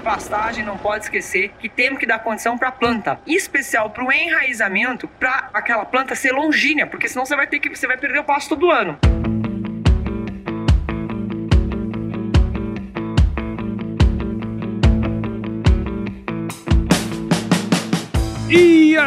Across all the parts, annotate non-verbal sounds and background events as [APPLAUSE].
em pastagem, não pode esquecer que temos que dar condição para a planta, em especial para o enraizamento, para aquela planta ser longínea, porque senão você vai ter que você vai perder o pasto todo ano.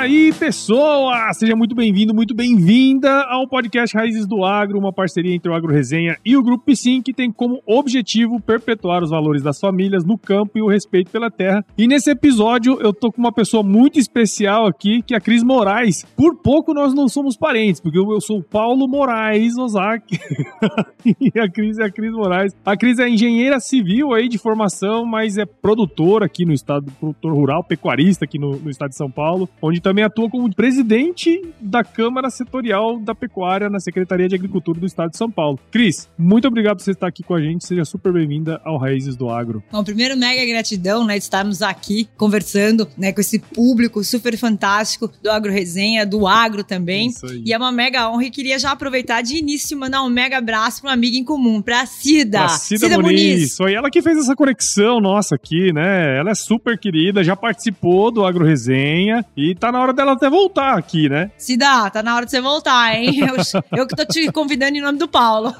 Aí, pessoa! Seja muito bem-vindo, muito bem-vinda ao podcast Raízes do Agro, uma parceria entre o Agro Resenha e o Grupo Piscin, que tem como objetivo perpetuar os valores das famílias no campo e o respeito pela terra. E nesse episódio, eu tô com uma pessoa muito especial aqui, que é a Cris Moraes. Por pouco nós não somos parentes, porque eu sou o Paulo Moraes Ozaki. [LAUGHS] e a Cris é a Cris Moraes. A Cris é engenheira civil aí de formação, mas é produtora aqui no estado, produtor rural, pecuarista aqui no, no estado de São Paulo. Paulo, onde também atua como presidente da Câmara Setorial da Pecuária na Secretaria de Agricultura do Estado de São Paulo. Cris, muito obrigado por você estar aqui com a gente. Seja super bem-vinda ao Raízes do Agro. Bom, primeiro, mega gratidão, né, de estarmos aqui conversando, né, com esse público super fantástico do Agro Resenha, do Agro também. Isso aí. E é uma mega honra e queria já aproveitar de início mandar um mega abraço para uma amiga em comum, para Cida. Pra Cida, Cida Muniz. Muniz. Foi ela que fez essa conexão nossa aqui, né? Ela é super querida, já participou do Agro Resenha e tá na hora dela até voltar aqui, né? Se dá, tá na hora de você voltar, hein? [LAUGHS] Eu, eu que tô te convidando em nome do Paulo.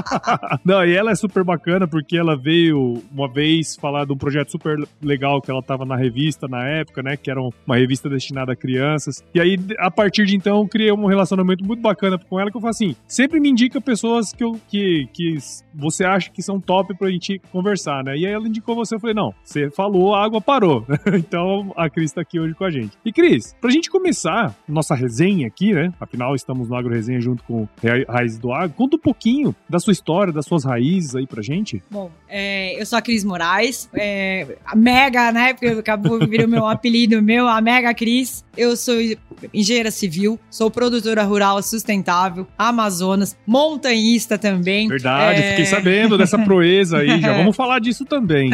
[LAUGHS] Não, e ela é super bacana porque ela veio uma vez falar de um projeto super legal que ela tava na revista na época, né? Que era uma revista destinada a crianças. E aí, a partir de então, eu criei um relacionamento muito bacana com ela que eu falo assim: sempre me indica pessoas que, eu, que, que você acha que são top pra gente conversar, né? E aí ela indicou você, eu falei: não, você falou, a água parou. [LAUGHS] então a Cris tá aqui hoje com a gente. E Cris, pra gente começar nossa resenha aqui, né? Afinal, estamos no Agro Resenha junto com Raiz do Agro. Conta um pouquinho da sua história, das suas raízes aí pra gente. Bom, é, eu sou a Cris Moraes, é, a Mega, né? Porque acabou virou meu apelido meu, a Mega Cris. Eu sou engenheira civil, sou produtora rural sustentável, Amazonas, montanhista também. Verdade, é... fiquei sabendo dessa [LAUGHS] proeza aí, já vamos falar disso também.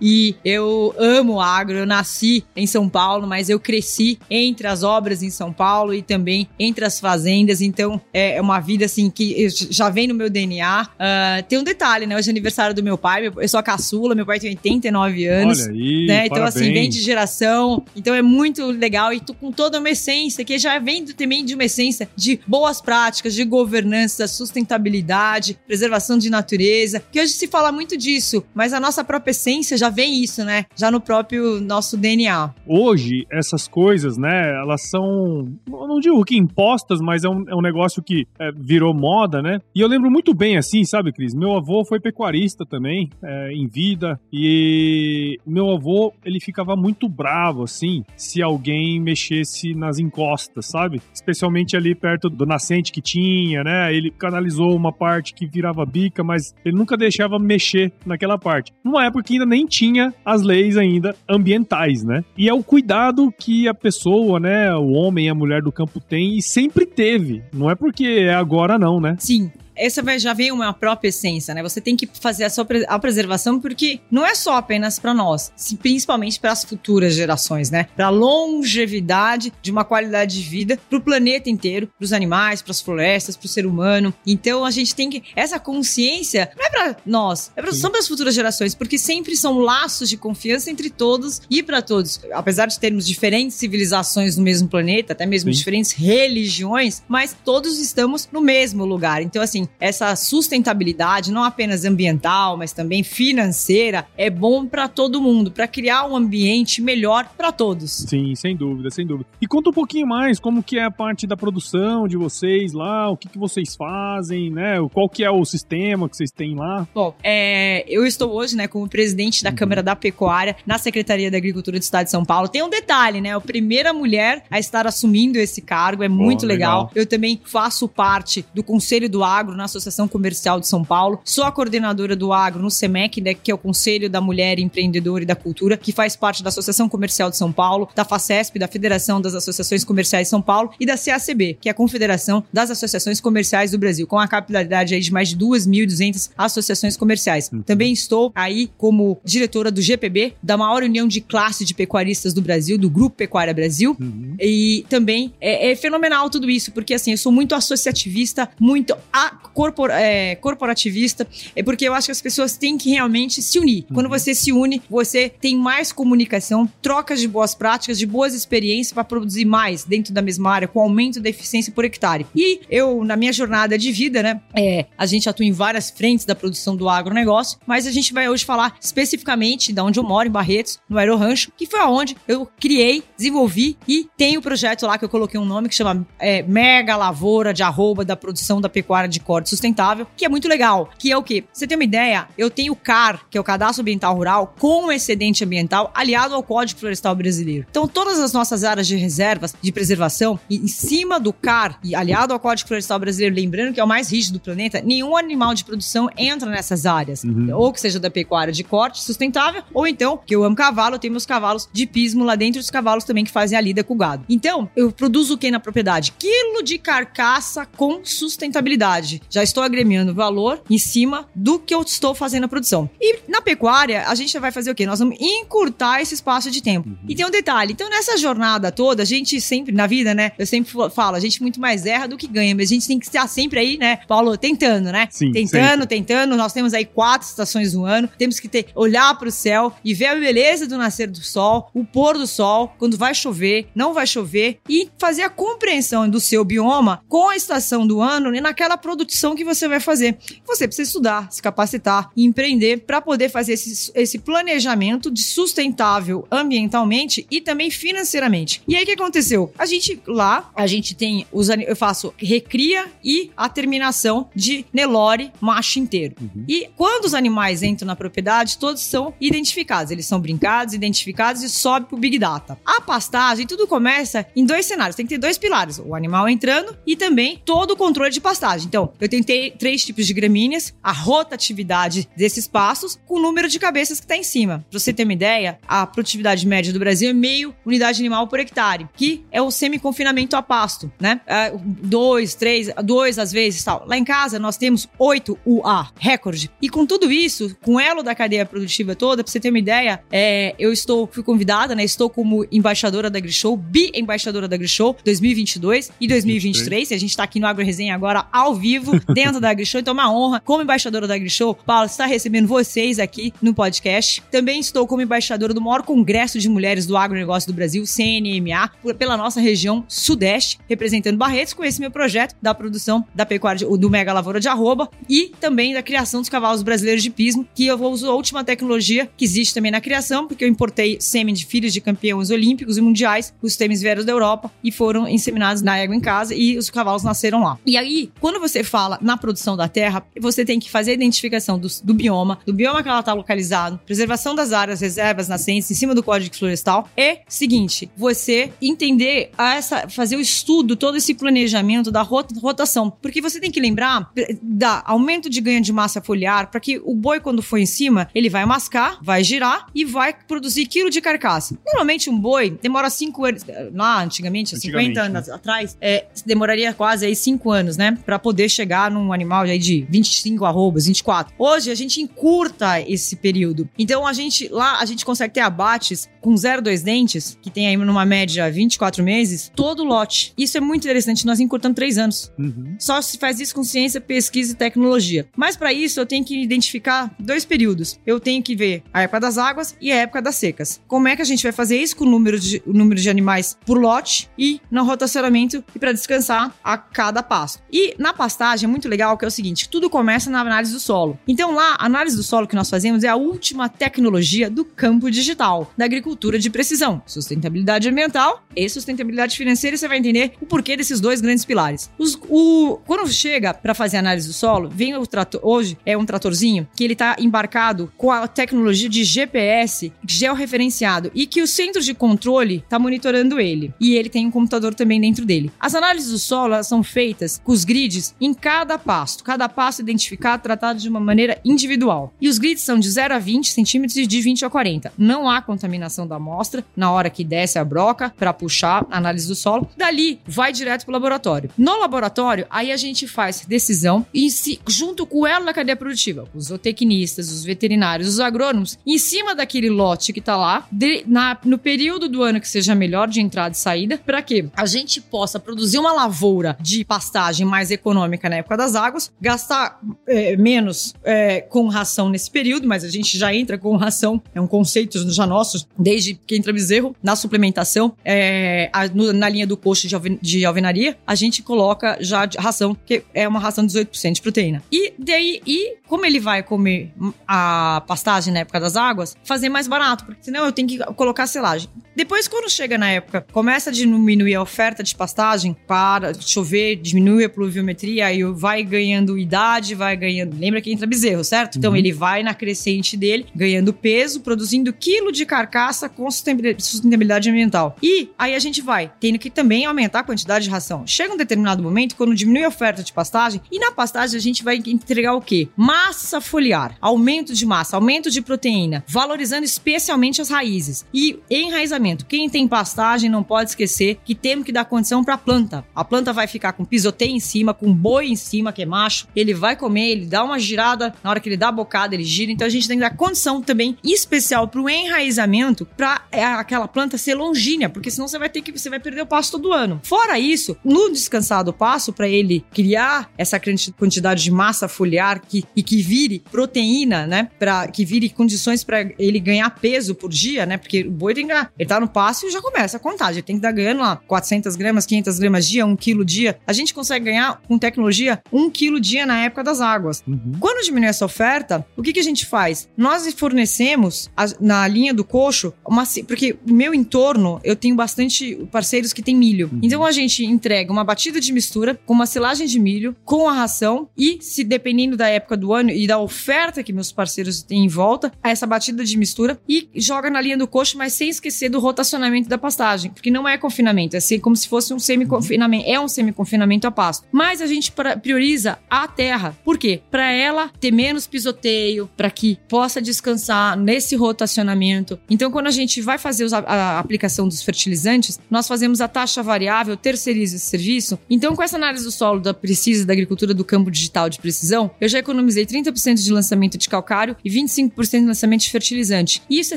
e eu amo agro, eu nasci em São Paulo, mas eu cresci entre as obras em São Paulo e também entre as fazendas, então é uma vida assim que já vem no meu DNA. Uh, ah, tem um detalhe, né? Hoje é aniversário do meu pai, eu sou a caçula, meu pai tem 89 anos. Olha aí, né? Então, parabéns. assim, vem de geração, então é muito legal e tô com toda uma essência que já vem também de uma essência de boas práticas, de governança, sustentabilidade, preservação de natureza, que hoje se fala muito disso, mas a nossa própria essência já vem isso, né? Já no próprio nosso DNA. Hoje, essas coisas, né, elas são, não digo que impostas, mas é um, é um negócio que é, virou moda, né? E eu lembro muito bem, assim, sabe, Cris? Meu avô foi pecuarista também, é, em vida, e meu avô, ele ficava muito bravo, assim, se alguém mexesse nas encostas, sabe? Especialmente ali perto do nascente que tinha, né? Ele canalizou uma parte que virava bica, mas ele nunca deixava mexer naquela parte. Numa época que ainda nem tinha as leis ainda ambientais, né? E é o cuidado que a pessoa, né, o homem e a mulher do campo tem e sempre teve. Não é porque é agora não, né? Sim essa já vem uma própria essência, né? Você tem que fazer a sua a preservação porque não é só apenas para nós, principalmente para as futuras gerações, né? Para longevidade de uma qualidade de vida para o planeta inteiro, para os animais, para as florestas, para o ser humano. Então a gente tem que essa consciência não é para nós, é pra, são para as futuras gerações, porque sempre são laços de confiança entre todos e para todos. Apesar de termos diferentes civilizações no mesmo planeta, até mesmo Sim. diferentes religiões, mas todos estamos no mesmo lugar. Então assim, essa sustentabilidade, não apenas ambiental, mas também financeira, é bom para todo mundo, para criar um ambiente melhor para todos. Sim, sem dúvida, sem dúvida. E conta um pouquinho mais como que é a parte da produção de vocês lá, o que, que vocês fazem, né? Qual que é o sistema que vocês têm lá? Bom, é, eu estou hoje, né, como presidente da uhum. Câmara da Pecuária na Secretaria da Agricultura do Estado de São Paulo. Tem um detalhe, né? A primeira mulher a estar assumindo esse cargo, é muito legal. legal. Eu também faço parte do Conselho do Agro na Associação Comercial de São Paulo. Sou a coordenadora do agro no SEMEC, né, que é o Conselho da Mulher Empreendedora e da Cultura, que faz parte da Associação Comercial de São Paulo, da FACESP, da Federação das Associações Comerciais de São Paulo e da CACB, que é a Confederação das Associações Comerciais do Brasil, com a capitalidade aí de mais de 2.200 associações comerciais. Uhum. Também estou aí como diretora do GPB, da maior união de classe de pecuaristas do Brasil, do Grupo Pecuária Brasil. Uhum. E também é, é, fenomenal tudo isso, porque assim, eu sou muito associativista, muito a corpor, é, corporativista, é porque eu acho que as pessoas têm que realmente se unir. Uhum. Quando você se une, você tem mais comunicação, trocas de boas práticas, de boas experiências para produzir mais dentro da mesma área, com aumento da eficiência por hectare. E eu, na minha jornada de vida, né, é, a gente atua em várias frentes da produção do agronegócio, mas a gente vai hoje falar especificamente da onde eu moro, em Barretos, no Aerorancho, que foi aonde eu criei, desenvolvi e tem o projeto lá que eu coloquei um nome que chama é, Mega Lavoura de Arroba da Produção da Pecuária de Corte Sustentável, que é muito legal. Que é o quê? Você tem uma ideia? Eu tenho o CAR, que é o Cadastro Ambiental Rural, com excedente ambiental aliado ao Código Florestal Brasileiro. Então, todas as nossas áreas de reservas de preservação, e em cima do CAR e aliado ao Código Florestal Brasileiro, lembrando que é o mais rígido do planeta, nenhum animal de produção entra nessas áreas. Uhum. Ou que seja da pecuária de corte sustentável, ou então, que eu amo cavalo, eu tenho meus cavalos de pismo lá dentro, os cavalos também que fazem a lida com o gado. Então, eu produzo o que na propriedade? Quilo de carcaça com sustentabilidade. Já estou agremiando valor em cima do que eu estou fazendo na produção. E na pecuária, a gente vai fazer o quê? Nós vamos encurtar esse espaço de tempo. E tem um detalhe. Então, nessa jornada toda, a gente sempre, na vida, né? Eu sempre falo, a gente muito mais erra do que ganha, mas a gente tem que estar sempre aí, né, Paulo, tentando, né? Sim, tentando, tentando. Nós temos aí quatro estações do ano. Temos que ter, olhar para o céu e ver a beleza do nascer do sol, o pôr do sol, quando vai chover, não vai chover, e fazer a compreensão do seu bioma com a estação do ano e naquela produção que você vai fazer. Você precisa estudar, se capacitar e empreender para poder fazer esse, esse planejamento de sustentável ambientalmente e também financeiramente. E aí o que aconteceu? A gente lá, a gente tem os eu faço recria e a terminação de Nelore macho inteiro. E quando os animais entram na propriedade, todos são identificados. Eles são brincados, identificados e sobe pro Big Data. A pastagem, tudo começa em dois cenários. Tem que ter dois pilares: o animal entrando e também todo o controle de pastagem. Então, eu tentei três tipos de gramíneas, a rotatividade desses pastos com o número de cabeças que está em cima. Pra você ter uma ideia, a produtividade média do Brasil é meio unidade animal por hectare, que é o semi-confinamento a pasto, né? É, dois, três, dois às vezes tal. Lá em casa nós temos 8 UA, recorde. E com tudo isso, com o elo da cadeia produtiva toda, pra você ter uma ideia, é, eu estou, fui convidada, né? Estou como embaixadora da Grishow, bi-embaixadora da Grishow 2022 e 2023. E a gente tá aqui no Agro Resenha agora ao vivo, dentro da Grishow. Então é uma honra, como embaixadora da Grishow, Paulo, estar recebendo vocês aqui no podcast. Também estou como embaixadora do maior congresso de mulheres do agronegócio do Brasil, CNMA, pela nossa região sudeste, representando Barretos, com esse meu projeto da produção da pecuária de- do Mega Lavoura de Arroba e também da criação dos cavalos brasileiros de pismo, que eu vou usar a última tecnologia que existe também na criação, porque eu importei sêmen de filhos de campeões olímpicos e mundiais, os sêmenes vieram da Europa e foram inseminados na égua em casa e os cavalos nasceram lá. E aí, quando você fala na produção da terra, você tem que fazer a identificação do, do bioma, do bioma que ela está localizado, preservação das áreas, reservas nascentes em cima do código florestal. É seguinte, você entender essa, fazer o estudo, todo esse planejamento da rota- rotação, porque você tem que lembrar eh, da aumento de ganho de massa foliar para que o boi quando for em cima, ele vai mascar, vai girar e vai produzir quilo de carcaça. Normalmente um boi demora 5 anos, eh, lá antigamente, há 50 Antigamente, anos atrás, é, demoraria quase aí 5 anos, né, para poder chegar num animal aí de 25 arrobas, 24. Hoje a gente encurta esse período. Então a gente lá a gente consegue ter abates com 0,2 dentes, que tem aí numa média 24 meses, todo lote. Isso é muito interessante, nós encurtamos 3 anos. Uhum. Só se faz isso com ciência, pesquisa e tecnologia. Mas para isso eu tenho que identificar dois períodos. Eu tenho que ver a época das águas e a época das secas. Como é que a gente vai fazer isso com o número de, o número de animais por lote e no rotacionamento e para descansar a cada pasto. E na pastagem é muito legal que é o seguinte, tudo começa na análise do solo. Então lá, a análise do solo que nós fazemos é a última tecnologia do campo digital, da agricultura de precisão, sustentabilidade ambiental e sustentabilidade financeira. E você vai entender o porquê desses dois grandes pilares. Os- o, quando chega para fazer análise do solo, vem o trator, hoje é um tratorzinho que ele está embarcado com a tecnologia de GPS georreferenciado e que o centro de controle está monitorando ele. E ele tem um computador também dentro dele. As análises do solo são feitas com os grids em cada pasto. Cada pasto identificado, tratado de uma maneira individual. E os grids são de 0 a 20 centímetros e de 20 a 40. Não há contaminação da amostra na hora que desce a broca para puxar a análise do solo. Dali, vai direto para o laboratório. No laboratório, aí a gente faz decisão e se, junto com o elo da cadeia produtiva, os zootecnistas, os veterinários, os agrônomos, em cima daquele lote que tá lá, de- na- no período do ano que seja melhor de entrada e saída, para que a gente possa produzir uma lavoura de pastagem mais econômica seca na época das águas, gastar é, menos é, com ração nesse período, mas a gente já entra com ração, é um conceito já nosso, desde que entra bezerro, na suplementação, é, a, no, na linha do coxo de, alven, de, alvenaria, a gente coloca já ração, que é uma ração de 18% de proteína. E daí, e como ele vai comer a pastagem na época das águas, fazer mais barato, porque senão eu tenho que colocar selagem. Depois, quando chega na época, começa a diminuir a oferta de pastagem, para chover, diminui a pluviometria, e vai ganhando idade, vai ganhando. Lembra que entra bezerro, certo? Então, uhum. Ele vai na crescente dele, ganhando peso, produzindo quilo de carcaça com sustentabilidade ambiental. E aí a gente vai tendo que também aumentar a quantidade de ração. Chega um determinado momento, quando diminui a oferta de pastagem, e na pastagem a gente vai entregar o quê? Massa foliar, aumento de massa, aumento de proteína, valorizando especialmente as raízes. E enraizamento. Quem tem pastagem não pode esquecer que temos que dar condição para a planta. A planta vai ficar com pisoteio em cima, com boi em cima, que é macho. Ele vai comer, ele dá uma girada, na hora que ele dá a bocada, ele gira. Então a gente tem que dar condição também especial para o enraizamento para é, aquela planta ser longínea, porque senão você vai ter que você vai perder o pasto todo ano. Fora isso, no descansado passo para ele criar essa quantidade de massa foliar que, e que vire proteína, né, para que vire condições para ele ganhar peso por dia, né? Porque o boi tem que ele tá no passo e já começa a contar, ele tem que estar ganhando lá 400 gramas, 500 gramas dia, 1 quilo dia. A gente consegue ganhar com tecnologia 1 quilo dia na época das águas. Uhum. Quando diminui essa oferta, o que, que a gente faz? Nós fornecemos a, na linha do coxo uma porque o meu entorno eu tenho bastante parceiros que têm milho. Uhum. Então a gente entrega uma batida de mistura com uma silagem de milho, com a ração e se dependendo da época do ano e da oferta que meus parceiros têm em volta, essa batida de mistura e joga na linha do coxo, mas sem esquecer do rotacionamento da pastagem, porque não é confinamento, é assim como se fosse um semi-confinamento, é um semi-confinamento a pasto. Mas a gente prioriza a terra. Por quê? Para ela ter menos pisoteio, para que possa descansar nesse rotacionamento. Então, quando a gente vai fazer a aplicação dos fertilizantes, nós fazemos a taxa variável, terceiriza esse serviço. Então, com essa análise do solo da Precisa, da agricultura do campo digital de precisão, eu já economizei 30% de lançamento de calcário e 25% de lançamento de fertilizante. Isso é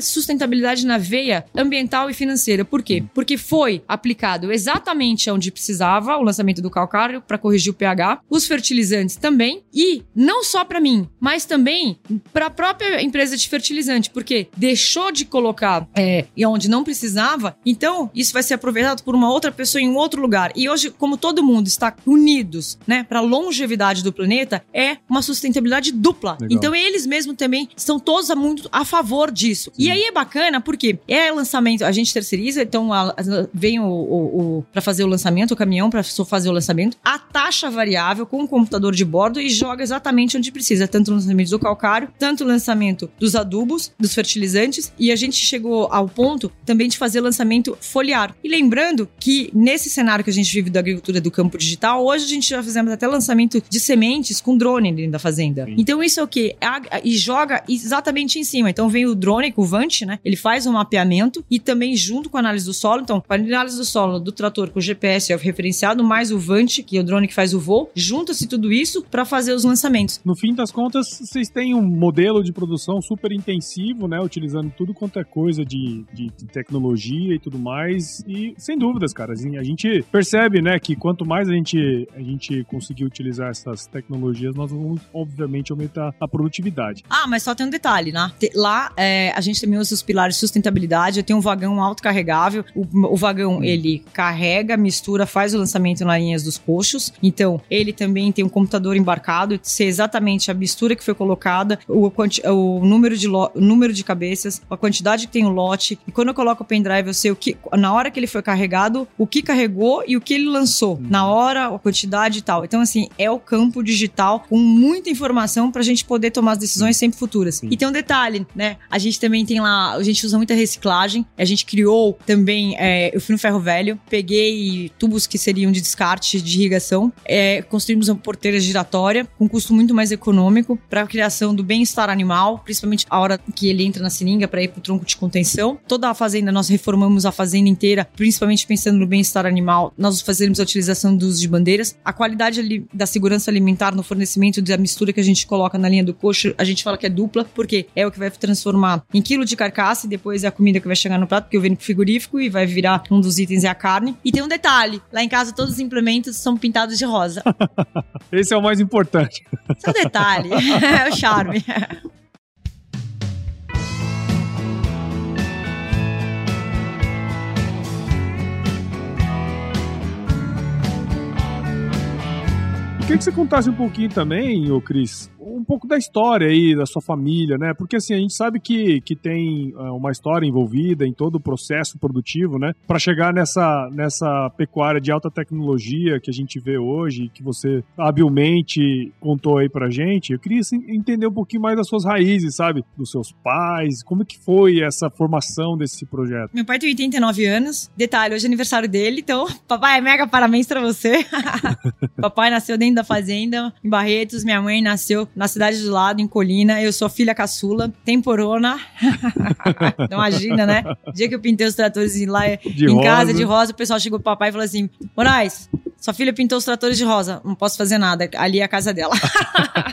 sustentabilidade na veia ambiental e financeira. Por quê? Porque foi aplicado exatamente onde precisava o lançamento do calcário para corrigir o pH, os fertilizantes também, e não só para mim, mas também para a própria empresa de fertilizante, porque deixou de colocar é, e onde não precisava, então isso vai ser aproveitado por uma outra pessoa em um outro lugar. E hoje, como todo mundo está unidos, né, para a longevidade do planeta, é uma sustentabilidade dupla. Legal. Então eles mesmos também estão todos muito a favor disso. Sim. E aí é bacana porque é lançamento, a gente terceiriza, então a, a, vem o, o, o para fazer o lançamento, o caminhão para fazer o lançamento, a taxa variável com o computador de bordo e joga exatamente onde precisa, tanto o lançamento do calcário, tanto o lançamento dos adubos, dos fertilizantes, e a gente chegou ao ponto também de fazer lançamento foliar. E lembrando que nesse cenário que a gente vive da agricultura do campo digital, hoje a gente já fizemos até lançamento de sementes com drone dentro da fazenda. Sim. Então isso é o que? E joga exatamente em cima. Então vem o drone, o Vant, né? Ele faz um mapeamento e também junto com a análise do solo. Então, para análise do solo do trator com o GPS é referenciado, mais o Vant, que é o drone que faz o voo, junta-se tudo isso para fazer os lançamentos. No fim das contas, vocês têm um modelo de produção super intensivo, né? Utilizando tudo quanto é coisa de, de, de tecnologia e tudo mais. E sem dúvidas, cara, assim, a gente percebe, né, que quanto mais a gente, a gente conseguir utilizar essas tecnologias, nós vamos, obviamente, aumentar a produtividade. Ah, mas só tem um detalhe, né? Lá é, a gente também usa os pilares de sustentabilidade. Eu tenho um vagão autocarregável. O, o vagão, hum. ele carrega, mistura, faz o lançamento nas linhas dos coxos. Então, ele também tem um computador embarcado, ser exatamente a mistura que foi colocada, o, o número de o número de cabeças, a quantidade que tem o lote. E quando eu coloco o pendrive, eu sei o que, na hora que ele foi carregado, o que carregou e o que ele lançou. Hum. Na hora, a quantidade e tal. Então, assim, é o campo digital com muita informação para a gente poder tomar as decisões sempre futuras. Sim. E tem um detalhe, né? A gente também tem lá, a gente usa muita reciclagem. A gente criou também, é, eu fui no ferro velho, peguei tubos que seriam de descarte de irrigação, é, construímos uma porteira giratória com custo muito mais econômico para a criação do bem-estar animal, principalmente a hora que ele entra na seringa para ir para o tronco de contenção. Toda a fazenda, nós reformamos a fazenda inteira, principalmente pensando no bem-estar animal. Nós fazemos a utilização dos de bandeiras. A qualidade da segurança alimentar no fornecimento da mistura que a gente coloca na linha do coxo, a gente fala que é dupla, porque é o que vai transformar em quilo de carcaça e depois é a comida que vai chegar no prato, porque eu venho pro frigorífico e vai virar um dos itens é a carne. E tem um detalhe: lá em casa todos os implementos são pintados de rosa. [LAUGHS] [LAUGHS] Esse é o mais importante. Esse é o detalhe, [LAUGHS] é o charme. queria que você contasse um pouquinho também, ô Cris, um pouco da história aí da sua família, né? Porque assim, a gente sabe que, que tem uh, uma história envolvida em todo o processo produtivo, né? Para chegar nessa, nessa pecuária de alta tecnologia que a gente vê hoje, que você habilmente contou aí pra gente. Eu queria assim, entender um pouquinho mais das suas raízes, sabe? Dos seus pais, como que foi essa formação desse projeto? Meu pai tem 89 anos. Detalhe, hoje é aniversário dele, então, [LAUGHS] papai, mega parabéns pra você. [LAUGHS] papai nasceu dentro da fazenda, em Barretos, minha mãe nasceu na cidade do lado, em Colina. Eu sou filha caçula, temporona. [LAUGHS] Não imagina, né? O dia que eu pintei os tratores lá de em rosa. casa de rosa, o pessoal chegou pro papai e falou assim: Moraes, sua filha pintou os tratores de rosa. Não posso fazer nada. Ali é a casa dela.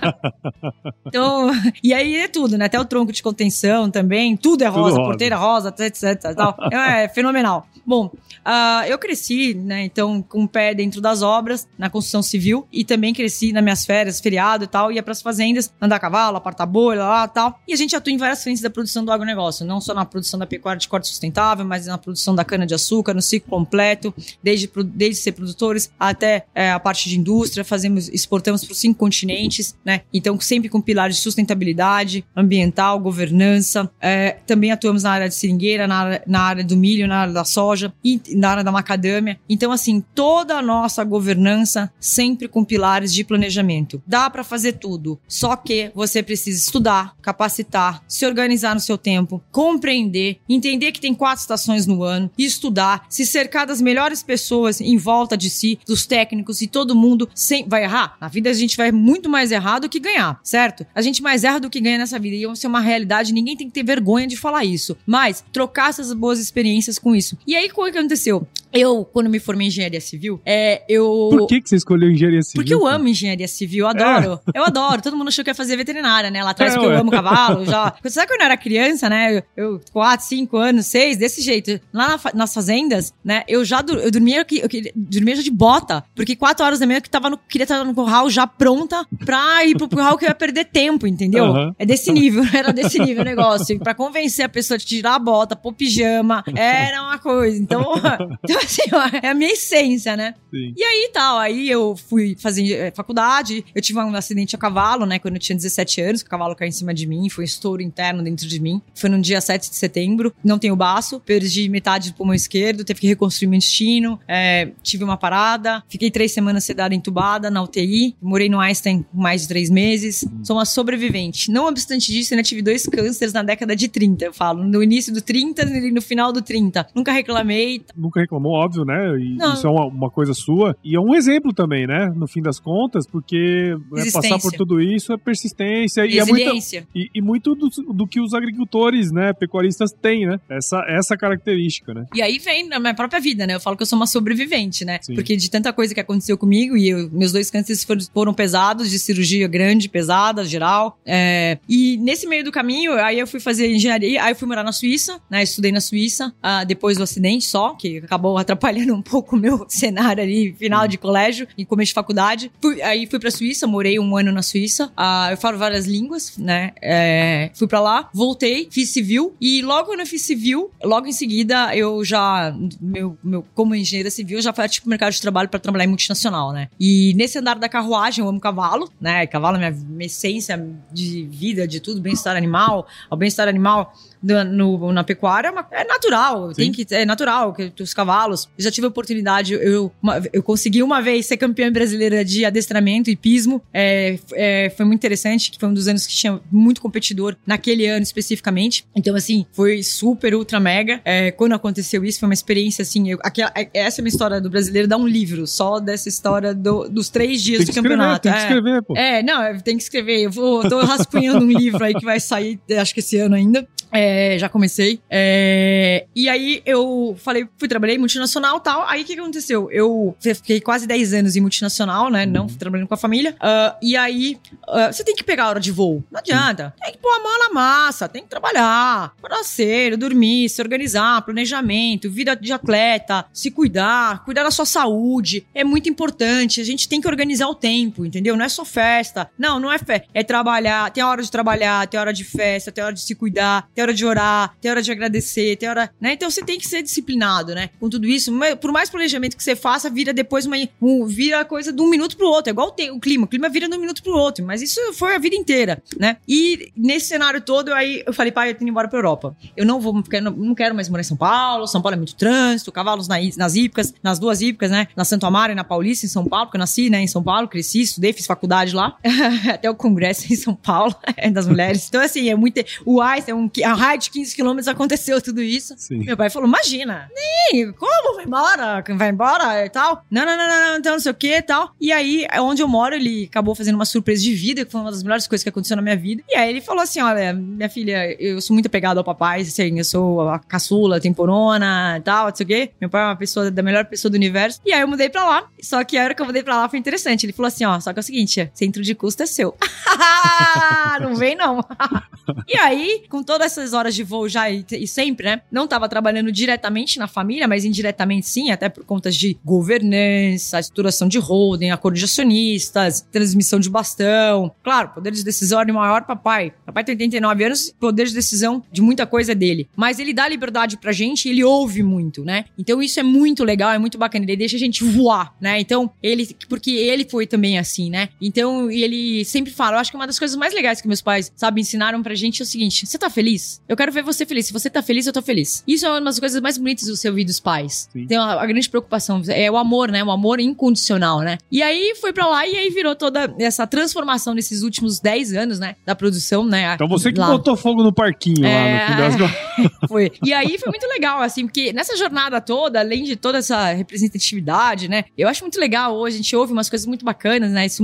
[LAUGHS] então, e aí é tudo, né? Até o tronco de contenção também. Tudo é rosa, tudo porteira rosa, etc. Tal. É, [LAUGHS] é fenomenal. Bom, uh, eu cresci, né? Então, com o pé dentro das obras, na construção civil. E também cresci nas minhas férias, feriado e tal. Ia pras fazendas, andar a cavalo, apartar bolha lá e tal. E a gente atua em várias frentes da produção do agronegócio. Não só na produção da pecuária de corte sustentável, mas na produção da cana-de-açúcar, no ciclo completo. Desde, desde ser produtores até é, a parte de indústria, fazemos, exportamos para os cinco continentes, né? Então, sempre com pilares de sustentabilidade, ambiental, governança. É, também atuamos na área de seringueira, na área, na área do milho, na área da soja e na área da macadâmia. Então, assim, toda a nossa governança sempre com pilares de planejamento. Dá para fazer tudo, só que você precisa estudar, capacitar, se organizar no seu tempo, compreender, entender que tem quatro estações no ano, estudar, se cercar das melhores pessoas em volta de si, dos técnicos e todo mundo sem, vai errar. Na vida a gente vai muito mais errar do que ganhar, certo? A gente mais erra do que ganha nessa vida. E isso é uma realidade, ninguém tem que ter vergonha de falar isso. Mas trocar essas boas experiências com isso. E aí, o que aconteceu? Eu, quando me formei em engenharia civil, é, eu. Por que, que você escolheu engenharia civil? Porque eu amo engenharia civil, eu adoro. É. Eu adoro. Todo mundo achou que ia fazer veterinária, né? Lá atrás, é, porque eu amo cavalo, já. Você [LAUGHS] sabe quando eu era criança, né? Eu, 4, 5 anos, 6, desse jeito. Lá na, nas fazendas, né? Eu já eu dormia, eu, eu, dormia já de bota. Porque 4 horas da manhã que tava no, queria estar no curral já pronta pra ir pro curral que eu ia perder tempo, entendeu? Uhum. É desse nível, [LAUGHS] era desse nível o negócio. Pra convencer a pessoa de tirar a bota, pôr pijama, era uma coisa. Então, [LAUGHS] [LAUGHS] assim, é a minha essência, né? Sim. E aí tal, aí eu fui fazer eh, faculdade, eu tive um acidente a cavalo, né, quando eu tinha 17 anos, o cavalo caiu em cima de mim, foi um estouro interno dentro de mim. Foi no dia 7 de setembro, não tenho baço, perdi metade do pulmão esquerdo, teve que reconstruir meu intestino, é, tive uma parada, fiquei três semanas sedada, entubada na UTI, morei no Einstein mais de três meses, sou uma sobrevivente. Não obstante disso, ainda tive dois cânceres na década de 30, eu falo, no início do 30 e no final do 30. Nunca reclamei. Nunca reclamou, óbvio, né? E isso é uma, uma, coisa sua. E é um exemplo também, né? No fim das contas, porque né, passar por tudo isso é persistência e, é muito, e, e, muito do, do, que os agricultores, né, pecuaristas têm, né? Essa, essa característica, né? E aí vem na minha própria vida, né? Eu falo que eu sou uma sobrevivente, né? Sim. Porque de tanta coisa que aconteceu comigo e eu, meus dois cânceres foram, foram, pesados, de cirurgia grande, pesada, geral. É, e nesse meio do caminho, aí eu fui fazer engenharia, aí eu fui morar na Suíça, né? Estudei na Suíça, uh, depois do acidente só, que acabou atrapalhando um pouco o meu [LAUGHS] cenário ali, final de colégio e começo de faculdade. Fui, aí fui pra Suíça, morei um ano na Suíça. Uh, eu falo várias línguas, né? É, fui pra lá, voltei, fiz civil e logo quando eu fiz civil, logo em seguida eu já, meu, meu como engenheira civil, já fui tipo mercado de trabalho para trabalhar em multinacional, né? E nesse andar da carruagem eu amo cavalo, né? Cavalo é minha, minha essência de vida, de tudo, bem-estar animal. O bem-estar animal no, no, na pecuária é, é natural, Sim. tem que é natural que os cavalos. Eu já tive a oportunidade, eu, eu consegui uma vez ser campeã brasileira de adestramento e pismo. É, é, foi muito interessante, que foi um dos anos que tinha muito competidor naquele ano especificamente. Então, assim, foi super, ultra mega. É, quando aconteceu isso, foi uma experiência assim. Eu, aquela, é, essa é uma história do brasileiro, dá um livro só dessa história do, dos três dias do campeonato. Tem que escrever, pô. É, não, tem que escrever. Eu vou, tô rascunhando um livro aí que vai sair, acho que esse ano ainda. É, já comecei. É, e aí eu falei, fui trabalhei em multinacional e tal. Aí o que, que aconteceu? Eu fiquei quase 10 anos em multinacional, né? Não trabalhando com a família. Uh, e aí uh, você tem que pegar a hora de voo. Não adianta. Tem que pôr a mão na massa, tem que trabalhar, acordar cedo, dormir, se organizar, planejamento, vida de atleta, se cuidar, cuidar da sua saúde. É muito importante. A gente tem que organizar o tempo, entendeu? Não é só festa. Não, não é festa. É trabalhar. Tem a hora de trabalhar, tem a hora de festa, tem a hora de se cuidar, tem hora de orar, tem hora de agradecer, tem hora. Né? Então você tem que ser disciplinado, né? Com tudo isso. Por mais planejamento que você faça, vira depois uma. Um, vira coisa de um minuto pro outro. É igual o, o clima. O clima vira de um minuto pro outro. Mas isso foi a vida inteira, né? E nesse cenário todo, aí eu falei, pai, eu tenho que ir embora pra Europa. Eu não vou, porque não, não quero mais morar em São Paulo. São Paulo é muito trânsito, cavalos na, nas hípicas, nas duas hípicas, né? Na Santo Amaro e na Paulista, em São Paulo, porque eu nasci, né, em São Paulo, cresci, estudei, fiz faculdade lá. [LAUGHS] Até o congresso em São Paulo, [LAUGHS] das mulheres. Então, assim, é muito. O Einstein, um, a raio de 15 quilômetros aconteceu tudo isso. Sim. Meu pai falou: imagina, nem, como vai embora? Vai embora e tal? Não, não, não, não, então não sei o que e tal. E aí, onde eu moro, ele acabou fazendo uma surpresa de vida, que foi uma das melhores coisas que aconteceu na minha vida. E aí ele falou assim: olha, minha filha, eu sou muito apegado ao papai, assim, eu sou a caçula, temporona e tal, não sei o quê. Meu pai é uma pessoa da melhor pessoa do universo. E aí eu mudei pra lá. Só que a hora que eu mudei pra lá foi interessante. Ele falou assim: ó, só que é o seguinte, centro de custo é seu. [LAUGHS] não vem, não. [LAUGHS] e aí, com todas essas horas de voo já e, e, sempre, né? Não tava trabalhando diretamente na família, mas indiretamente sim, até por contas de governança, estruturação de holding, acordo de acionistas, transmissão de bastão. Claro, poder de decisão é maior papai. Papai tem 89 anos, poder de decisão de muita coisa é dele. Mas ele dá liberdade pra gente ele ouve muito, né? Então isso é muito legal, é muito bacana. Ele deixa a gente voar, né? Então, ele, porque ele foi também assim, né? Então, ele sempre fala, eu acho que uma das coisas mais legais que meus pais, sabe, ensinaram pra gente é o seguinte: você tá feliz? Eu quero ver você feliz. Se você tá feliz, eu tô feliz. Isso é uma das coisas mais bonitas do seu ouvir dos pais. Sim. Então, a, a, grande preocupação é o amor, né? O amor incondicional, né? E aí foi pra lá e aí virou toda essa transformação nesses últimos 10 anos, né? Da produção, né? Então você que lá. botou fogo no parquinho é... lá no fim das [LAUGHS] Foi. E aí foi muito legal, assim, porque nessa jornada toda, além de toda essa representatividade, né? Eu acho muito legal hoje, a gente ouve umas coisas muito bacanas, né? Isso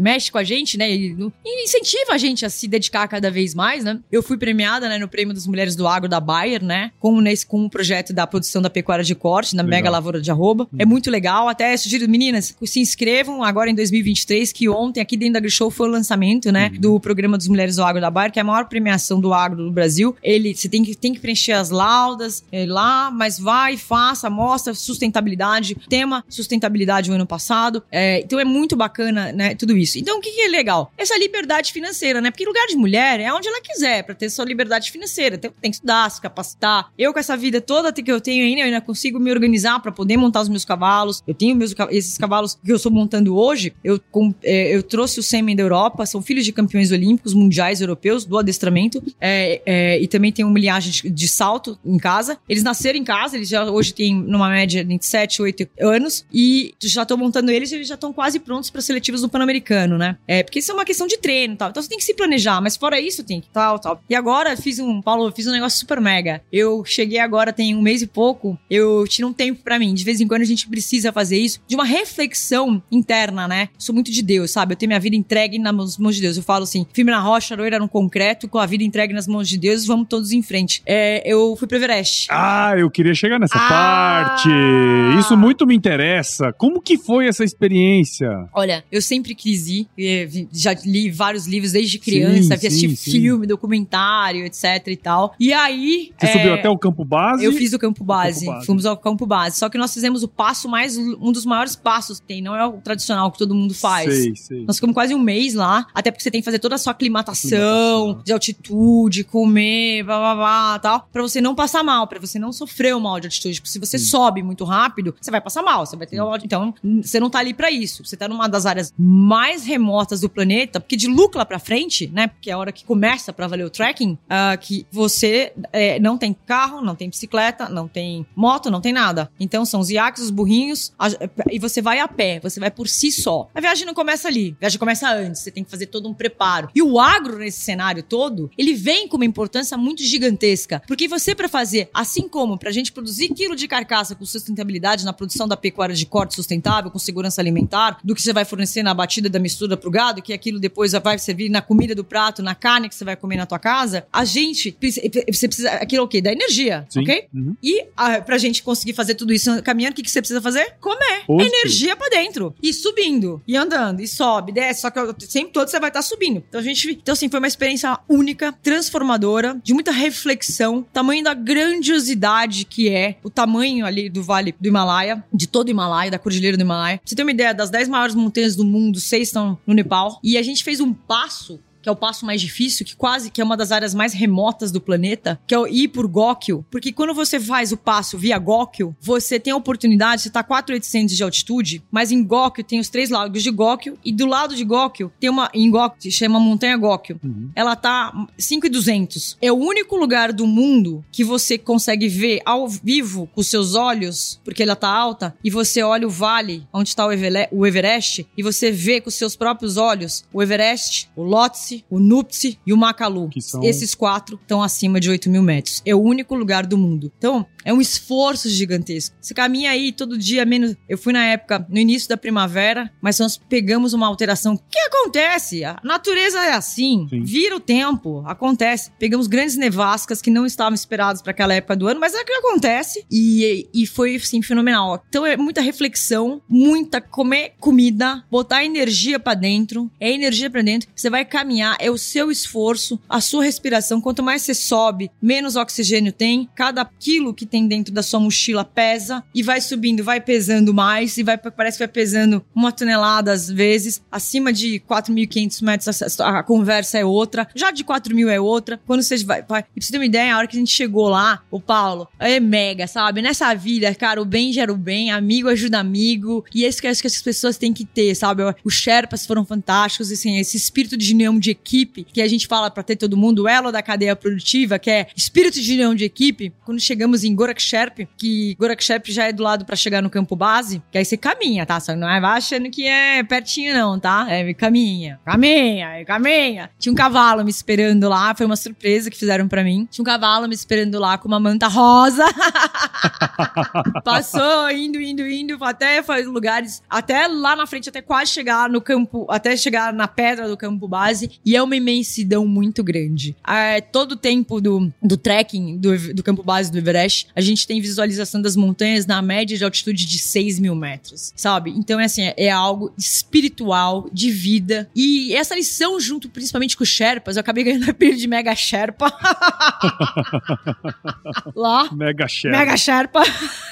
mexe com a gente, né? E incentiva a gente a se dedicar cada vez mais, né? Eu fui premiada, né, no Prêmio das Mulheres do Agro da Bayer, né? Com, nesse, com um projeto da produção da pecuária de corte, na legal. Mega Lavoura de Arroba. Hum. É muito legal. Até sugiro, meninas, se inscrevam agora em 2023, que ontem aqui dentro da AgriShow foi o lançamento, né? Hum. Do programa das Mulheres do Agro da Bayer, que é a maior premiação do agro do Brasil. Ele, você tem que, tem que preencher as laudas é, lá, mas vai, faça, mostra sustentabilidade. Tema sustentabilidade no ano passado. É, então é muito bacana, né? Tudo isso. Então o que, que é legal? Essa liberdade financeira, né? Porque lugar de mulher é onde ela quiser, para ter sua liberdade financeira. Tem, tem, que estudar, se capacitar. Eu, com essa vida toda que eu tenho ainda, eu ainda consigo me organizar para poder montar os meus cavalos. Eu tenho meus, esses cavalos que eu estou montando hoje. Eu, com, é, eu trouxe o sêmen da Europa, são filhos de campeões olímpicos mundiais europeus do adestramento. É, é, e também tem uma linhagem de, de salto em casa. Eles nasceram em casa, eles já hoje têm numa média de 7, 8 anos. E já estou montando eles eles já estão quase prontos para seletivos do Pan-Americano, né? É, porque isso é uma questão de treino e tal. Então você tem que se planejar, mas fora isso tem que tal, tal. E agora fiz um, Paulo, fiz um negócio super mega. Eu cheguei agora, tem um mês e pouco, eu tiro um tempo para mim. De vez em quando a gente precisa fazer isso, de uma reflexão interna, né? Sou muito de Deus, sabe? Eu tenho minha vida entregue nas mãos de Deus. Eu falo assim, firme na rocha, loira no concreto, com a vida entregue nas mãos de Deus, vamos todos em frente. É, eu fui pro Everest. Ah, eu queria chegar nessa ah! parte. Isso muito me interessa. Como que foi essa experiência? Olha, eu sempre quis ir. Já li vários livros desde criança, sim, assisti sim, filme, documentário, etc e tal. E aí. Você é, subiu até o campo base? Eu fiz o campo base, campo base. Fomos ao campo base. Só que nós fizemos o passo mais. Um dos maiores passos que tem. Não é o tradicional que todo mundo faz. Sei, sei. Nós ficamos quase um mês lá. Até porque você tem que fazer toda a sua aclimatação, aclimatação. de altitude, comer, blá blá blá tal. Pra você não passar mal, pra você não sofrer o mal de altitude. Porque se você sim. sobe muito rápido, você vai passar mal. Você vai ter. Então, você não tá ali pra isso. Você tá numa das áreas mais remotas do planeta, porque de Lucla pra frente, né? Porque é a hora que começa para valer o tracking, uh, que você é, não tem carro, não tem bicicleta, não tem moto, não tem nada. Então são os iaques, os burrinhos, a, e você vai a pé, você vai por si só. A viagem não começa ali, a viagem começa antes, você tem que fazer todo um preparo. E o agro nesse cenário todo, ele vem com uma importância muito gigantesca. Porque você, para fazer, assim como pra gente produzir quilo de carcaça com sustentabilidade na produção da pecuária de corte sustentável, com segurança alimentar, do que você vai fornecer na batida da mistura pro gado, que aquilo depois vai servir na comida do prato, na carne que você vai comer na tua casa, a gente, você precisa, aquilo é o quê? Da energia, Sim. ok? Uhum. E a, pra gente conseguir fazer tudo isso caminhando, o que, que você precisa fazer? Comer. Energia pra dentro. E subindo. E andando. E sobe, desce. Só que o tempo todo você vai estar subindo. Então a gente. Então, assim, foi uma experiência única, transformadora, de muita reflexão. Tamanho da grandiosidade que é o tamanho ali do Vale do Himalaia, de todo o Himalaia, da Cordilheira do Himalaia. Pra você ter uma ideia, das 10 maiores montanhas do mundo, seis estão no Nepal. E a gente fez um passo que é o passo mais difícil, que quase que é uma das áreas mais remotas do planeta, que é o ir por Góquio. Porque quando você faz o passo via Góquio, você tem a oportunidade, você tá a 4.800 de altitude, mas em Góquio tem os três lagos de Góquio, e do lado de Góquio tem uma, em Góquio, chama Montanha Góquio. Uhum. Ela tá 5.200. É o único lugar do mundo que você consegue ver ao vivo com seus olhos, porque ela tá alta, e você olha o vale onde está o, Everest, e você vê com seus próprios olhos o Everest, o Lhotse, o Nuptse e o Makalu. São- Esses quatro estão acima de 8 mil metros. É o único lugar do mundo. Então, é um esforço gigantesco. Você caminha aí todo dia menos. Eu fui na época, no início da primavera, mas nós pegamos uma alteração. O que acontece? A natureza é assim. Sim. Vira o tempo. Acontece. Pegamos grandes nevascas que não estavam esperadas para aquela época do ano, mas é o que acontece. E, e foi, assim, fenomenal. Então, é muita reflexão, muita comer comida, botar energia pra dentro. É energia pra dentro. Você vai caminhar, é o seu esforço, a sua respiração. Quanto mais você sobe, menos oxigênio tem. Cada quilo que tem dentro da sua mochila pesa e vai subindo, vai pesando mais e vai parece que vai pesando uma tonelada às vezes. Acima de 4.500 metros a, conversa é outra. Já de 4.000 é outra. Quando você vai, vai. E pra você ter uma ideia, a hora que a gente chegou lá, o Paulo, é mega, sabe? Nessa vida, cara, o bem gera o bem, amigo ajuda amigo. E esse que eu acho que as pessoas têm que ter, sabe? Os Sherpas foram fantásticos, assim, esse espírito de união de equipe que a gente fala pra ter todo mundo, o elo da cadeia produtiva, que é espírito de união de equipe. Quando chegamos em Goraksherp, que Goraksherp já é do lado pra chegar no campo base, que aí você caminha, tá? Só não é vai achando que é pertinho não, tá? É caminha, caminha, caminha. Tinha um cavalo me esperando lá, foi uma surpresa que fizeram pra mim. Tinha um cavalo me esperando lá com uma manta rosa. [LAUGHS] Passou, indo, indo, indo, até faz lugares, até lá na frente, até quase chegar no campo, até chegar na pedra do campo base, e é uma imensidão muito grande. É, todo o tempo do, do trekking do, do campo base do Everest, a gente tem visualização das montanhas na média de altitude de 6 mil metros, sabe? Então, é assim, é, é algo espiritual, de vida, e essa lição junto, principalmente com os Sherpas, eu acabei ganhando apelido de Mega Sherpa. [LAUGHS] lá. Mega Chef. Mega Sherpa.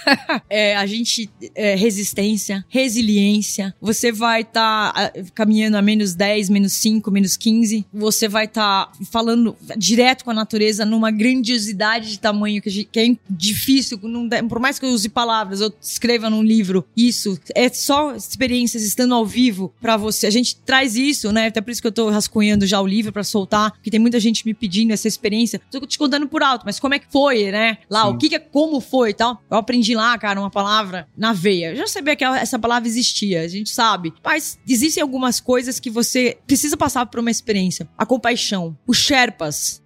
[LAUGHS] é, a gente. É, resistência, resiliência. Você vai estar caminhando a menos 10, menos 5, menos 15. Você vai estar falando direto com a natureza numa grandiosidade de tamanho que, que é difícil. dá- por mais que eu use palavras, eu escreva num livro isso. É só experiências estando ao vivo pra você. A gente traz isso, né? Até por isso que eu tô rascunhando já o livro pra soltar, porque tem muita gente me pedindo essa experiência. Tô te contando por alto, mas como é que foi, né? Lá, Sim. o que que é, como foi e tal. Eu aprendi lá, cara, uma palavra na veia. Eu já sabia que essa palavra existia, a gente sabe. Mas existem algumas coisas que você precisa passar por uma experiência. A compaixão, os Sherpas,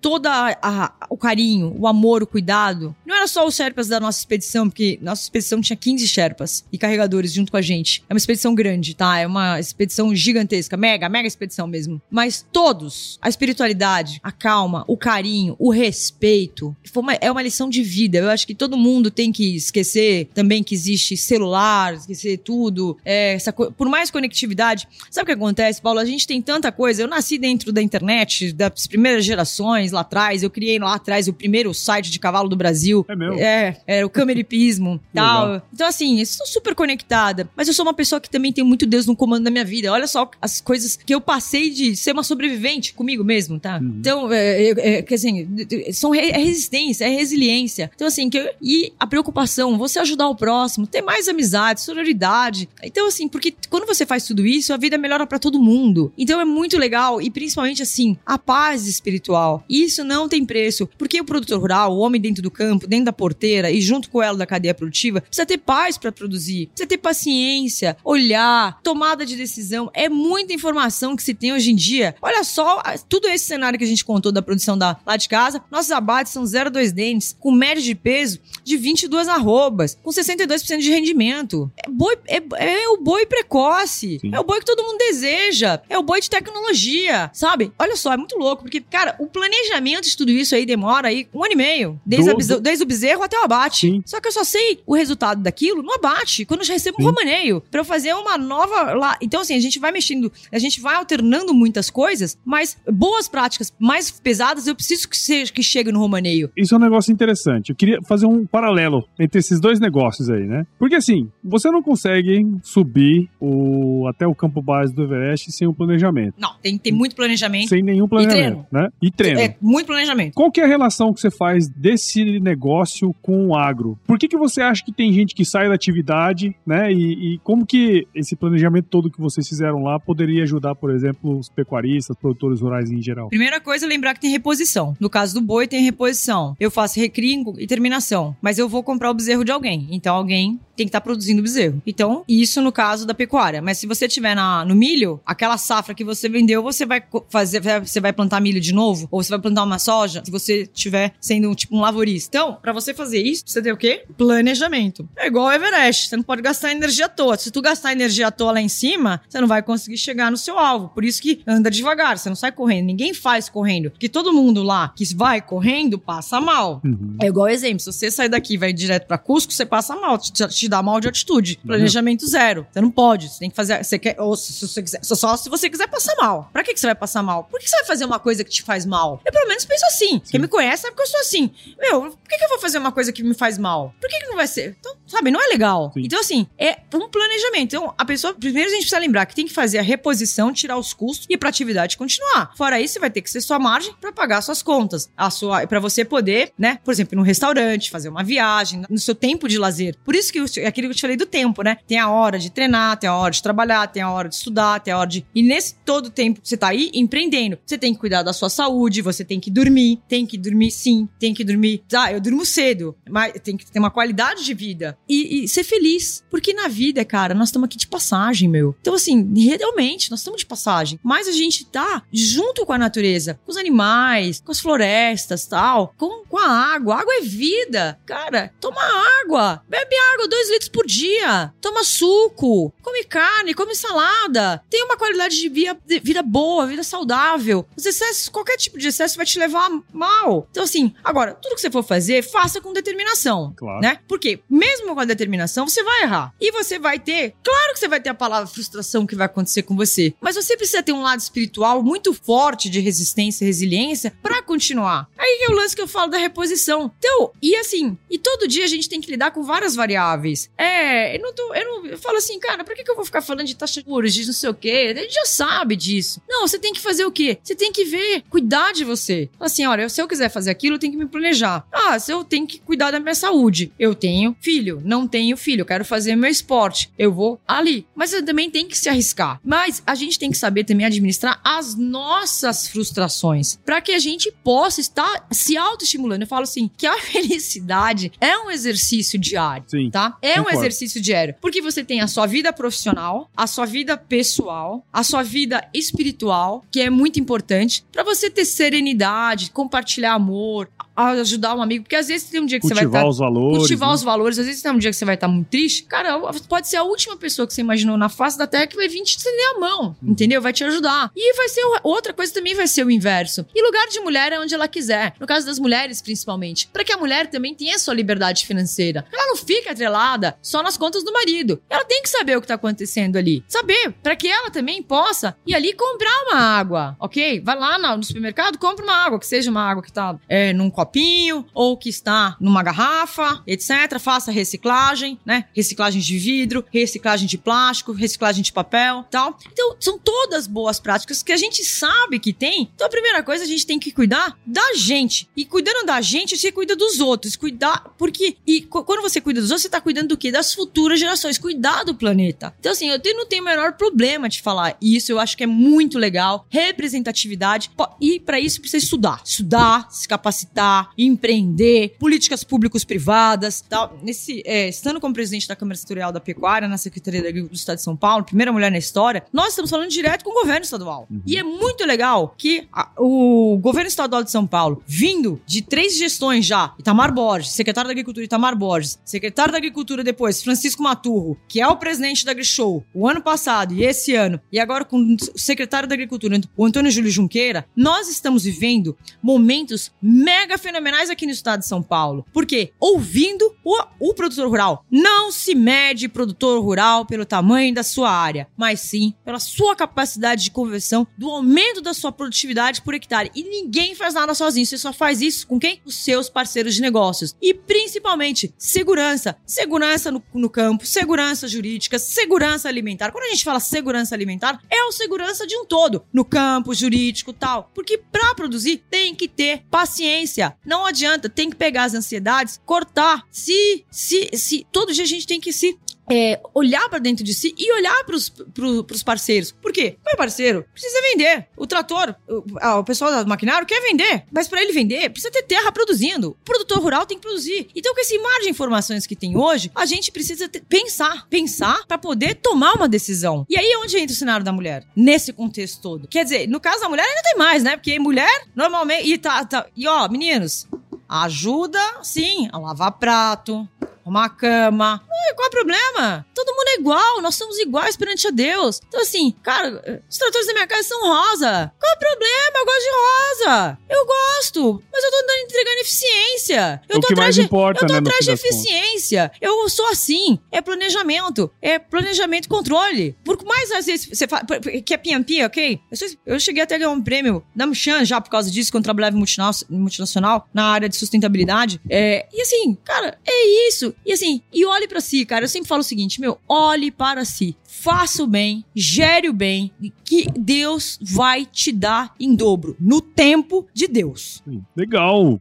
a- o carinho, o amor, o cuidado. Não era só os Sherpas da nossa expedição, porque nossa expedição tinha 15 Sherpas e carregadores junto com a gente. É uma expedição grande, tá? É uma expedição gigantesca, mega, mega expedição mesmo. Mas todos, a espiritualidade, a calma, o carinho, o respeito, uma- é uma lição de vida. Eu acho que todo mundo tem que esquecer também que existe celular, esquecer tudo. é, essa por mais conectividade. Sabe o que acontece, Paulo? A gente tem tanta coisa. Eu nasci dentro da internet, das primeiras gerações lá atrás. Eu criei lá atrás o primeiro site de cavalo do Brasil. É meu. É, era o cameripismo [LAUGHS] tal. Legal. Então, assim, eu sou super conectada. Mas eu sou uma pessoa que também tem muito Deus no comando da minha vida. Olha só as coisas que eu passei de ser uma sobrevivente comigo mesmo, tá? Uhum. Então, é, é, é, assim, são re- é resistência, é resiliência. Então, assim, que eu- e a preocupação, você ajudar o próximo, ter mais amizade, sororidade. Então, assim, porque quando você faz tudo isso, a vida melhora pra todo mundo. Então, é muito legal. E principalmente assim, a paz espiritual. Isso não tem preço, porque o produtor rural, o homem dentro do campo, dentro da porteira e junto com ela da cadeia produtiva, precisa ter paz para produzir, precisa ter paciência, olhar, tomada de decisão. É muita informação que se tem hoje em dia. Olha só, tudo esse cenário que a gente contou da produção da, lá de casa, nossos abates são 0,2 dentes, com média de peso de 22 arrobas, com 62% de rendimento. É, boi, é, é o boi precoce, Sim. é o boi que todo mundo deseja, é o boi de tecnologia, sabe? Olha só, é muito louco, porque, cara, o planejamento de tudo isso aí demora aí um ano e meio, desde, do, desde o bezerro até o abate. Sim. Só que eu só sei o resultado daquilo no abate, quando eu já recebo Sim. um romaneio, pra eu fazer uma nova lá. Então, assim, a gente vai mexendo, a gente vai alternando muitas coisas, mas boas práticas mais pesadas eu preciso que, seja, que chegue no romaneio. Isso é um negócio interessante. Eu queria fazer um paralelo entre esses dois negócios aí, né? Porque assim, você não consegue subir o, até o campo base do Everest sem um planejamento. Não, tem que ter muito planejamento. Sem nenhum planejamento. E treino. Né? E treino. É, muito planejamento. Qual que é a relação que você faz desse negócio com o agro? Por que, que você acha que tem gente que sai da atividade, né? E, e como que esse planejamento todo que vocês fizeram lá poderia ajudar, por exemplo, os pecuaristas, produtores rurais em geral? Primeira coisa, lembrar que tem reposição. No caso do boi, tem reposição. Eu faço recrio e terminação, mas eu vou comprar o bezerro de alguém. Então alguém tem que estar tá produzindo bezerro. Então, isso no caso da pecuária. Mas se você tiver na, no milho, aquela safra que você vendeu, você vai fazer, você vai plantar milho de novo? Ou você vai plantar uma soja? Se você tiver sendo tipo um lavorista. Então, para você fazer isso, você tem o quê? Planejamento. É igual o Everest. Você não pode gastar energia à toa. Se tu gastar energia à toa lá em cima, você não vai conseguir chegar no seu alvo. Por isso que anda devagar, você não sai correndo. Ninguém faz correndo. Porque todo mundo lá que vai correndo passa mal. Uhum. É igual exemplo. Se você sair daqui e vai direto para Cusco, você passa mal. Te, te te dá mal de altitude. Uhum. Planejamento zero. Você não pode. Você tem que fazer. Você quer, ou se você quiser. Só se você quiser passar mal. Pra que, que você vai passar mal? Por que você vai fazer uma coisa que te faz mal? Eu pelo menos penso assim. Sim. Quem me conhece sabe que eu sou assim. Meu, por que, que eu vou fazer uma coisa que me faz mal? Por que, que não vai ser? Então, sabe, não é legal. Sim. Então, assim, é um planejamento. Então, a pessoa, primeiro a gente precisa lembrar que tem que fazer a reposição, tirar os custos e pra atividade continuar. Fora isso, vai ter que ser sua margem para pagar suas contas. A sua, para você poder, né, por exemplo, ir num restaurante, fazer uma viagem, no seu tempo de lazer. Por isso que eu, aquilo que eu te falei do tempo, né? Tem a hora de treinar, tem a hora de trabalhar, tem a hora de estudar, tem a hora de. E nesse todo tempo você tá aí empreendendo, você tem que cuidar da sua saúde, você tem que dormir, tem que dormir sim, tem que dormir. Ah, eu durmo cedo, mas tem que ter uma qualidade de vida e, e ser feliz. Porque na vida, cara, nós estamos aqui de passagem, meu. Então, assim, realmente, nós estamos de passagem. Mas a gente tá junto com a natureza, com os animais, com as florestas tal, com, com a água. A água é vida. Cara, toma água. Bebe água dois litros por dia. Toma suco. Come carne, come salada. Tem uma qualidade de vida, de vida boa, vida saudável. Os excessos, qualquer tipo de excesso vai te levar mal. Então, assim, agora, tudo que você for fazer, faça com determinação. Claro. Né? Porque, mesmo com a determinação, você vai errar. E você vai ter, claro que você vai ter a palavra frustração que vai acontecer com você. Mas você precisa ter um lado espiritual muito forte de resistência e resiliência para continuar. Aí é o lance que eu falo da reposição. Então, e assim, e todo dia a gente tem que lidar com várias variáveis. É, eu não tô, eu não, eu falo assim, cara, por que, que eu vou ficar falando de taxa de juros, de não sei o quê? A gente já sabe disso. Não, você tem que fazer o quê? Você tem que ver, cuidar de você. Assim, olha, se eu quiser fazer aquilo, eu tenho que me planejar. Ah, se eu tenho que cuidar da minha saúde. Eu tenho filho, não tenho filho, eu quero fazer meu esporte. Eu vou ali. Mas eu também tenho que se arriscar. Mas a gente tem que saber também administrar as nossas frustrações para que a gente possa estar se autoestimulando. Eu falo assim, que a [LAUGHS] felicidade é um exercício diário, Sim, tá? É concordo. um exercício diário, porque você tem a sua vida profissional, a sua vida pessoal, a sua vida espiritual, que é muito importante para você ter serenidade, compartilhar amor, ajudar um amigo, porque às vezes tem um dia que cultivar você vai estar. Tá, os valores. Cultivar né? os valores. Às vezes tem um dia que você vai estar tá muito triste. Cara, pode ser a última pessoa que você imaginou na face da terra que vai vir te estender a mão. Hum. Entendeu? Vai te ajudar. E vai ser outra coisa também vai ser o inverso. E lugar de mulher é onde ela quiser. No caso das mulheres, principalmente. para que a mulher também tenha sua liberdade financeira. Ela não fica atrelada só nas contas do marido. Ela tem que saber o que tá acontecendo ali. Saber, para que ela também possa ir ali comprar uma água, ok? Vai lá no supermercado, compra uma água, que seja uma água que tá é, num copo copinho ou que está numa garrafa, etc. Faça reciclagem, né? Reciclagem de vidro, reciclagem de plástico, reciclagem de papel, tal. Então, são todas boas práticas que a gente sabe que tem. Então, a primeira coisa a gente tem que cuidar da gente. E cuidando da gente, você cuida dos outros. Cuidar, porque e quando você cuida dos outros, você tá cuidando do quê? Das futuras gerações, cuidar do planeta. Então, assim, eu não tenho o menor problema de falar isso, eu acho que é muito legal. Representatividade. E para isso precisa estudar. Estudar, se capacitar, empreender, políticas públicos privadas, tal. Nesse, é, estando como presidente da Câmara Setorial da Pecuária, na Secretaria da Agricultura do Estado de São Paulo, primeira mulher na história, nós estamos falando direto com o governo estadual. Uhum. E é muito legal que a, o governo estadual de São Paulo, vindo de três gestões já, Itamar Borges, secretário da Agricultura Itamar Borges, secretário da Agricultura depois, Francisco Maturro, que é o presidente da AgriShow, o ano passado e esse ano, e agora com o secretário da Agricultura, o Antônio Júlio Junqueira, nós estamos vivendo momentos mega fenomenais aqui no estado de São Paulo. Por quê? Ouvindo o, o produtor rural. Não se mede produtor rural pelo tamanho da sua área, mas sim pela sua capacidade de conversão, do aumento da sua produtividade por hectare. E ninguém faz nada sozinho, você só faz isso com quem? Os seus parceiros de negócios. E principalmente, segurança. Segurança no, no campo, segurança jurídica, segurança alimentar. Quando a gente fala segurança alimentar, é o segurança de um todo, no campo, jurídico tal. Porque para produzir, tem que ter paciência. Não adianta, tem que pegar as ansiedades, cortar. Se, se, se, todo dia a gente tem que se é, olhar para dentro de si e olhar para os parceiros. Por quê? Meu parceiro precisa vender. O trator, o, o pessoal do maquinário quer vender, mas para ele vender, precisa ter terra produzindo. O produtor rural tem que produzir. Então, com esse mar de informações que tem hoje, a gente precisa ter, pensar, pensar para poder tomar uma decisão. E aí é onde entra o cenário da mulher, nesse contexto todo. Quer dizer, no caso da mulher ainda tem mais, né? Porque mulher, normalmente. E, tá, tá, e ó, meninos, ajuda, sim, a lavar prato, uma cama. qual é o problema? Todo mundo é igual, nós somos iguais perante a Deus. Então, assim, cara, os tratores da minha casa são rosa. Qual é o problema? Eu gosto de rosa. Eu gosto, mas eu tô entregando eficiência. Eu o tô que atrás de, importa, eu tô né, atrás de eficiência. Eu sou assim. É planejamento. É planejamento e controle. Por mais às vezes você fala, que é PMP, ok? Eu, cheguei até a ganhar um prêmio da Michan já por causa disso, quando trabalhava em multinacional, na área de sustentabilidade. É, e assim, cara, é isso. E assim, e olhe para si, cara. Eu sempre falo o seguinte, meu, olhe para si. Faça o bem, gere o bem, que Deus vai te dar em dobro, no tempo de Deus. Legal.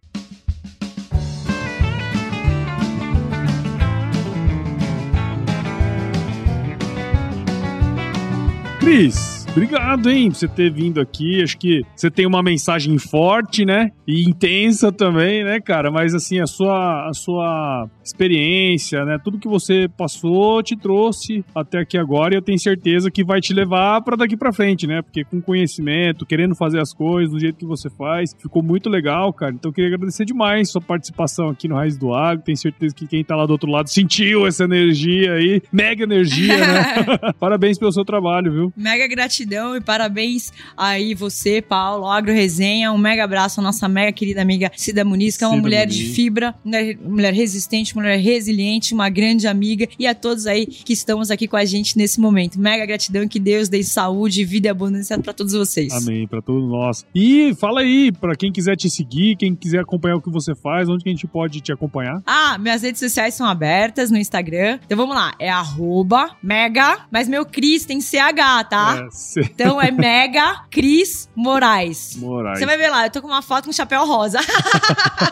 Cris, Obrigado, hein, por você ter vindo aqui. Acho que você tem uma mensagem forte, né? E intensa também, né, cara? Mas assim, a sua, a sua experiência, né? Tudo que você passou te trouxe até aqui agora e eu tenho certeza que vai te levar para daqui para frente, né? Porque com conhecimento, querendo fazer as coisas do jeito que você faz, ficou muito legal, cara. Então eu queria agradecer demais sua participação aqui no Raiz do Agro. Tenho certeza que quem tá lá do outro lado sentiu essa energia aí, mega energia, né? [LAUGHS] Parabéns pelo seu trabalho, viu? Mega gratidão gratidão e parabéns aí você, Paulo, Agro Resenha. Um mega abraço à nossa mega querida amiga Cida Muniz, que é uma Cida mulher Muniz. de fibra, mulher, mulher resistente, mulher resiliente, uma grande amiga e a todos aí que estamos aqui com a gente nesse momento. Mega gratidão que Deus dê saúde, vida e abundância para todos vocês. Amém, para todos nós. E fala aí, para quem quiser te seguir, quem quiser acompanhar o que você faz, onde que a gente pode te acompanhar? Ah, minhas redes sociais são abertas no Instagram. Então vamos lá, é arroba mega, mas meu Cris tem CH, tá? É, então é Mega Cris Moraes. Moraes. Você vai ver lá, eu tô com uma foto com chapéu rosa.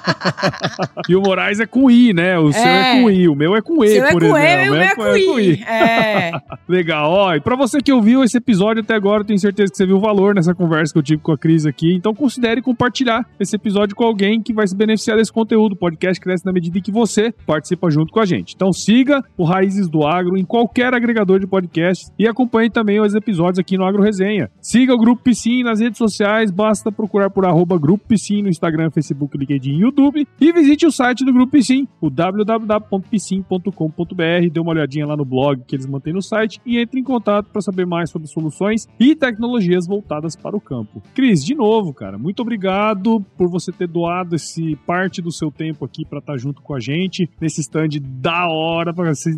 [LAUGHS] e o Moraes é com I, né? O é. seu é com I, o meu é com E, seu por é com exemplo. E, o meu é, é com, I. I. É. [LAUGHS] Legal. Ó, e pra você que ouviu esse episódio até agora, eu tenho certeza que você viu o valor nessa conversa que eu tive com a Cris aqui. Então considere compartilhar esse episódio com alguém que vai se beneficiar desse conteúdo. O podcast cresce na medida em que você participa junto com a gente. Então siga o Raízes do Agro em qualquer agregador de podcast e acompanhe também os episódios aqui no Agro Resenha. Siga o Grupo Piscin nas redes sociais, basta procurar por arroba Grupo Piscin no Instagram, Facebook, LinkedIn e YouTube. E visite o site do Grupo Piscin, o www.piscin.com.br. Dê uma olhadinha lá no blog que eles mantêm no site e entre em contato para saber mais sobre soluções e tecnologias voltadas para o campo. Cris, de novo, cara, muito obrigado por você ter doado esse parte do seu tempo aqui para estar tá junto com a gente nesse stand da hora,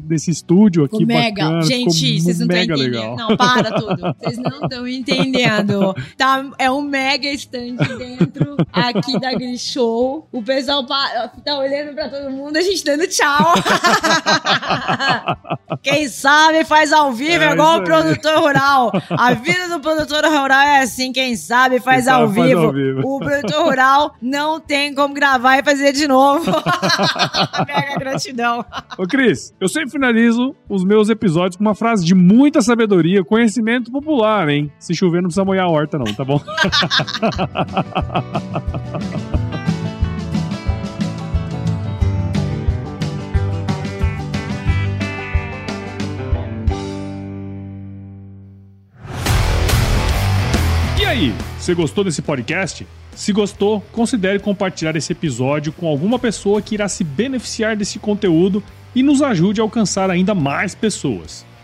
nesse estúdio aqui Ficou mega. bacana. Gente, vocês não estão entendendo. Legal. Não, para tudo. Vocês [LAUGHS] não estão entendendo. Tá, é um mega stand dentro. Aqui da Gris Show. O pessoal tá olhando pra todo mundo, a gente dando tchau. [LAUGHS] Quem sabe faz ao vivo, É é igual o produtor rural. A vida do produtor rural é assim, quem sabe faz, Quem ao, sabe faz vivo. ao vivo. O produtor rural não tem como gravar e fazer de novo. [LAUGHS] [LAUGHS] Mega gratidão. Ô, Cris, eu sempre finalizo os meus episódios com uma frase de muita sabedoria, conhecimento popular, hein? Se chover, não precisa molhar a horta, não, tá bom? [LAUGHS] E aí, você gostou desse podcast? Se gostou, considere compartilhar esse episódio com alguma pessoa que irá se beneficiar desse conteúdo e nos ajude a alcançar ainda mais pessoas.